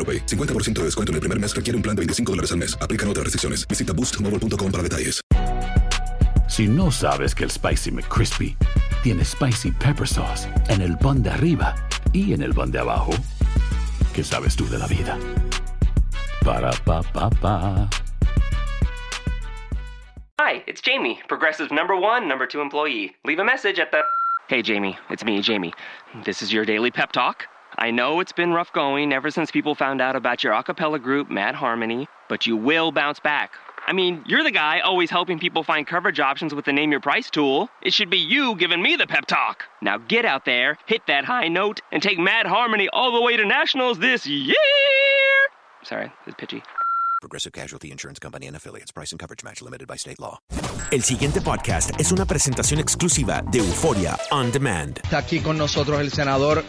AroPay. 50% de descuento en el primer mes requiere un plan de 25 dólares al mes. Aplican otras restricciones. Visita boostmobile.com para detalles. Si no sabes que el Spicy McCrispy tiene Spicy Pepper Sauce en el pan de arriba y en el pan de abajo, ¿qué sabes tú de la vida? Para, pa, pa, pa. Hi, it's Jamie, Progressive number one, number two employee. Leave a message at the. Hey, Jamie, it's me, Jamie. This is your daily pep talk. I know it's been rough going ever since people found out about your a cappella group, Mad Harmony, but you will bounce back. I mean, you're the guy always helping people find coverage options with the Name Your Price tool. It should be you giving me the pep talk. Now get out there, hit that high note, and take Mad Harmony all the way to nationals this year! Sorry, it's pitchy. Progressive Casualty Insurance Company and affiliates. Price and coverage match limited by state law. El siguiente podcast es una presentación exclusiva de Euforia On Demand. Está aquí con nosotros el senador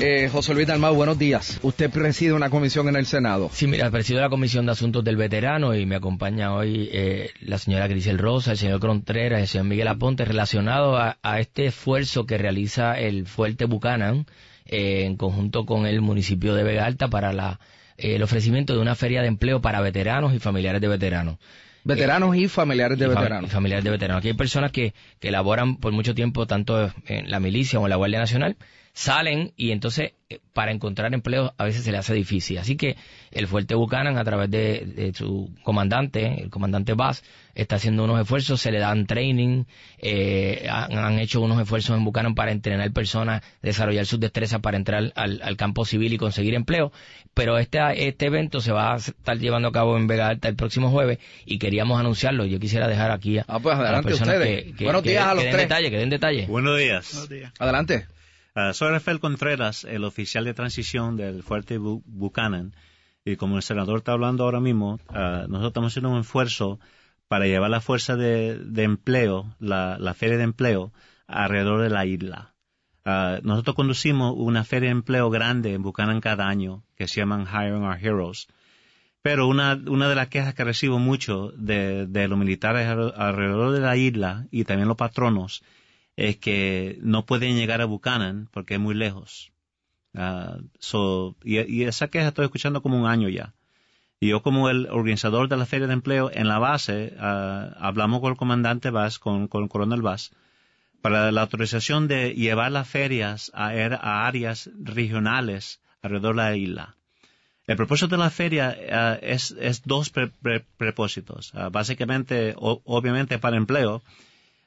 eh, José Luis Dalmau. Buenos días. Usted preside una comisión en el Senado. Sí, mira, presido la Comisión de Asuntos del Veterano y me acompaña hoy eh, la señora Grisel Rosa, el señor Contreras, el señor Miguel Aponte, relacionado a, a este esfuerzo que realiza el Fuerte Buchanan eh, en conjunto con el municipio de Vega Alta para la, eh, el ofrecimiento de una feria de empleo para veteranos y familiares de veteranos. Veteranos y familiares de y veteranos. y familiares de veteranos. Aquí hay personas que, que laboran por mucho tiempo tanto en la milicia o en la Guardia Nacional, salen y entonces eh, para encontrar empleo a veces se le hace difícil. Así que el Fuerte Buchanan, a través de, de su comandante, el comandante Bass, está haciendo unos esfuerzos, se le dan training, eh, han, han hecho unos esfuerzos en Buchanan para entrenar personas, desarrollar sus destrezas para entrar al, al campo civil y conseguir empleo. Pero este, este evento se va a estar llevando a cabo en Vega Alta el próximo jueves y queríamos anunciarlo. Yo quisiera dejar aquí a, Ah, pues a las adelante personas ustedes. que, que- Buenos que- días a que los den tres. detalle, que den detalle. Buenos días. Adelante. Ah, soy Rafael Contreras, el oficial de transición del Fuerte Bu- Buchanan. Y como el senador está hablando ahora mismo, ah, nosotros estamos haciendo un esfuerzo para llevar la fuerza de, empleo, la, feria de empleo, alrededor de la isla. Ah, nosotros conducimos una feria de empleo grande en Buchanan cada año, que se llaman Hiring Our Heroes. Pero una, una de las quejas que recibo mucho de, de los militares alre- alrededor de la isla y también los patronos es que no pueden llegar a Buchanan porque es muy lejos. Ah, so, y, esa queja estoy escuchando como un año ya. Y yo como el organizador de la feria de empleo en la base, ah, hablamos con el comandante Vaz, con, con el coronel Vaz, para la autorización de llevar las ferias a, a áreas regionales alrededor de la isla. El propósito de la feria ah, es, es dos pre- pre- propósitos. Ah, básicamente, o- obviamente para empleo,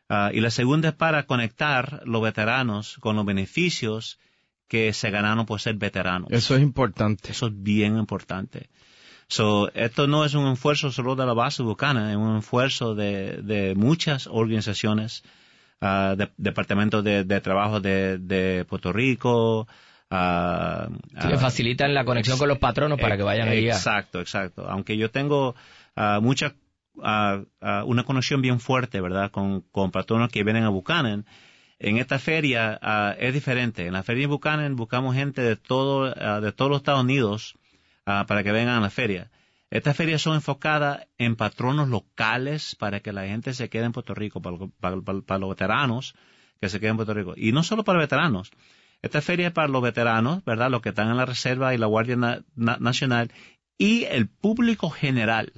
Ah, y la segunda es para conectar los veteranos con los beneficios que se ganaron por ser veteranos. Eso es importante. Eso es bien importante. So, esto no es un esfuerzo solo de la base bucana, es un esfuerzo de, de muchas organizaciones, ah, de- Departamento de, de Trabajo de, de Puerto Rico, Sí, ah, facilitan la conexión con los patronos para que vayan allí. a- Exacto, exacto. Aunque yo tengo ah, mucha, ah, una conexión bien fuerte, ¿verdad? Con, con patronos que vienen a Buchanan. En esta feria es diferente. En la feria de Buchanan buscamos gente de todo, de todos los Estados Unidos para que vengan a la feria. Estas ferias son enfocadas en patronos locales para que la gente se quede en Puerto Rico, para, lo- para- para- para los veteranos que se queden en Puerto Rico. Y no solo para veteranos. Esta feria es para los veteranos, ¿verdad? Los que están en la Reserva y la Guardia Na- Na- Nacional y el público general.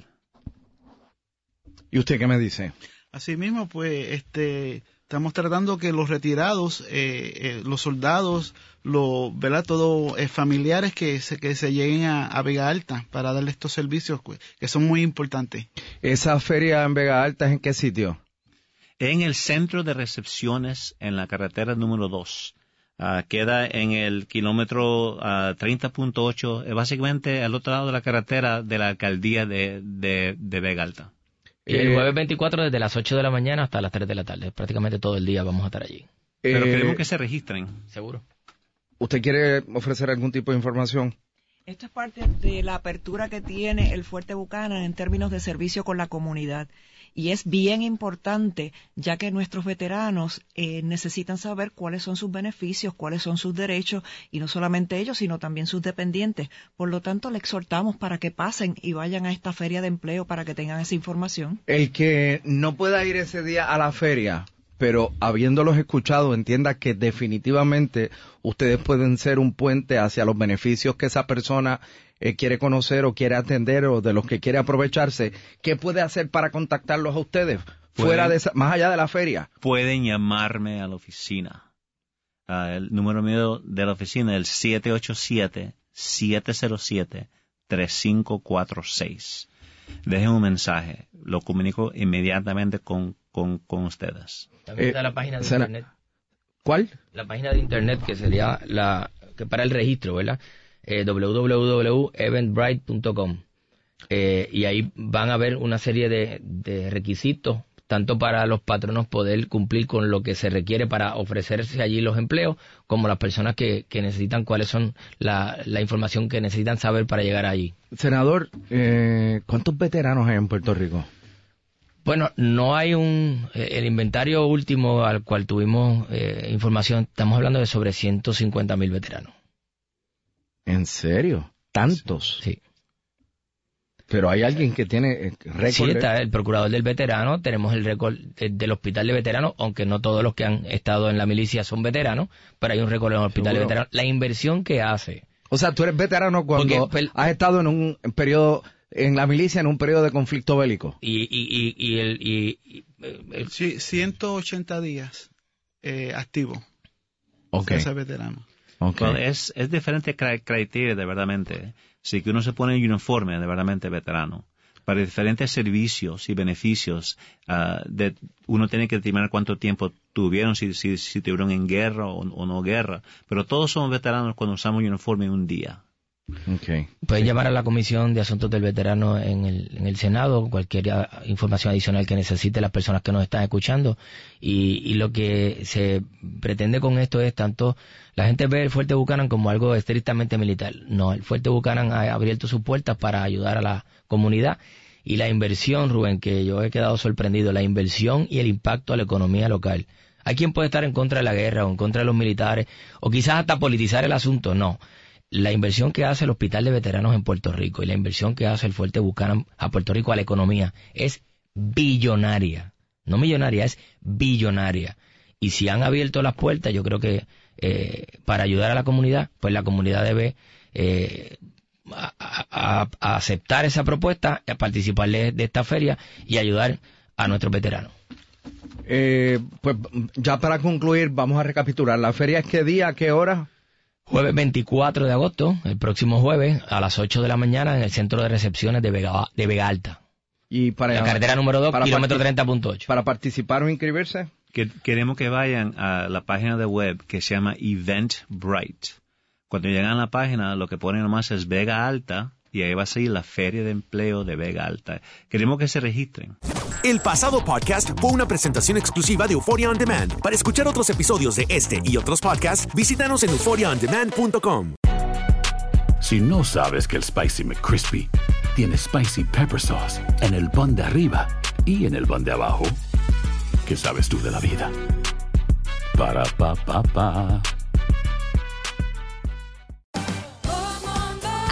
¿Y usted qué me dice? Asimismo, pues, este, estamos tratando que los retirados, eh, eh, los soldados, los, ¿verdad? Todos eh, familiares que se, que se lleguen a, a, Vega Alta para darle estos servicios pues, que son muy importantes. ¿Esa feria en Vega Alta es en qué sitio? En el centro de recepciones en la carretera número 2. Uh, queda en el kilómetro uh, 30.8, básicamente al otro lado de la carretera de la alcaldía de, de, de Vega Alta. Y el jueves 24 desde las 8 de la mañana hasta las 3 de la tarde. Prácticamente todo el día vamos a estar allí. Pero eh, queremos que se registren. Seguro. ¿Usted quiere ofrecer algún tipo de información? Esto es parte de la apertura que tiene el Fuerte Buchanan en términos de servicio con la comunidad. Y es bien importante, ya que nuestros veteranos eh, necesitan saber cuáles son sus beneficios, cuáles son sus derechos, y no solamente ellos, sino también sus dependientes. Por lo tanto, le exhortamos para que pasen y vayan a esta feria de empleo para que tengan esa información. El que no pueda ir ese día a la feria, pero habiéndolos escuchado, entienda que definitivamente ustedes pueden ser un puente hacia los beneficios que esa persona eh, quiere conocer o quiere atender o de los que quiere aprovecharse. ¿Qué puede hacer para contactarlos a ustedes fuera de esa, más allá de la feria? Pueden llamarme a la oficina. Uh, el número mío de la oficina es el 787-707-3546. Dejen un mensaje, lo comunico inmediatamente con, con, con ustedes. También está la página de internet. ¿Cuál? La página de internet que sería la que para el registro, ¿verdad? Eh, www.eventbrite.com. Eh, y ahí van a ver una serie de, de, requisitos, tanto para los patronos poder cumplir con lo que se requiere para ofrecerse allí los empleos, como las personas que, que necesitan cuáles son la, la, información que necesitan saber para llegar allí. Senador, eh, ¿cuántos veteranos hay en Puerto Rico? Bueno, no hay un... El inventario último al cual tuvimos eh, información, estamos hablando de sobre 150 mil veteranos. ¿En serio? ¿Tantos? Sí. Pero hay alguien que tiene récord. Sí, está el procurador del veterano, tenemos el récord del hospital de veteranos, aunque no todos los que han estado en la milicia son veteranos, pero hay un récord en el hospital de veteranos. La inversión que hace. O sea, tú eres veterano cuando Porque, has estado en un periodo en la milicia en un periodo de conflicto bélico. Y, y, y, y el, y, el, Sí, 180 días eh, activo. Ok. Ese veterano. Okay. Well, es, es diferente criterio de verdaderamente. Si que uno se pone en uniforme de verdaderamente veterano. Para diferentes servicios y beneficios, uh, de, uno tiene que determinar cuánto tiempo tuvieron, si, si, si tuvieron en guerra o, o no guerra. Pero todos somos veteranos cuando usamos uniforme un día. Pueden llamar a la Comisión de Asuntos del Veterano en el, en el Senado, cualquier información adicional que necesite las personas que nos están escuchando. Y, y, lo que se pretende con esto es tanto, la gente ve el Fuerte Buchanan como algo estrictamente militar. No, el Fuerte Buchanan ha abierto sus puertas para ayudar a la comunidad. Y la inversión, Rubén, que yo he quedado sorprendido, la inversión y el impacto a la economía local. Hay quien puede estar en contra de la guerra o en contra de los militares, o quizás hasta politizar el asunto. No la inversión que hace el Hospital de Veteranos en Puerto Rico y la inversión que hace el Fuerte Buchanan a Puerto Rico a la economía es billonaria. No millonaria, es billonaria. Y si han abierto las puertas, yo creo que eh, para ayudar a la comunidad, pues la comunidad debe eh, aceptar esa propuesta, a participar de, de, esta feria y ayudar a nuestros veteranos. Eh, pues ya para concluir, vamos a recapitular. ¿La feria es qué día, qué hora? Jueves 24 de agosto, el próximo jueves, a las 8 de la mañana, en el centro de recepciones de Vega, de Vega Alta. Y para la carretera número 2, kilómetro 30.8. ¿Para participar o inscribirse? Que, queremos que vayan a la página de web que se llama Eventbrite. Cuando llegan a la página, lo que ponen nomás es Vega Alta y ahí va a seguir la Feria de Empleo de Vega Alta. Queremos que se registren. El pasado podcast fue una presentación exclusiva de Euphoria On Demand. Para escuchar otros episodios de este y otros podcasts, visítanos en euphoriaondemand.com. Si no sabes que el Spicy McCrispy tiene Spicy Pepper Sauce en el pan de arriba y en el pan de abajo, ¿qué sabes tú de la vida? Para, pa, pa, pa.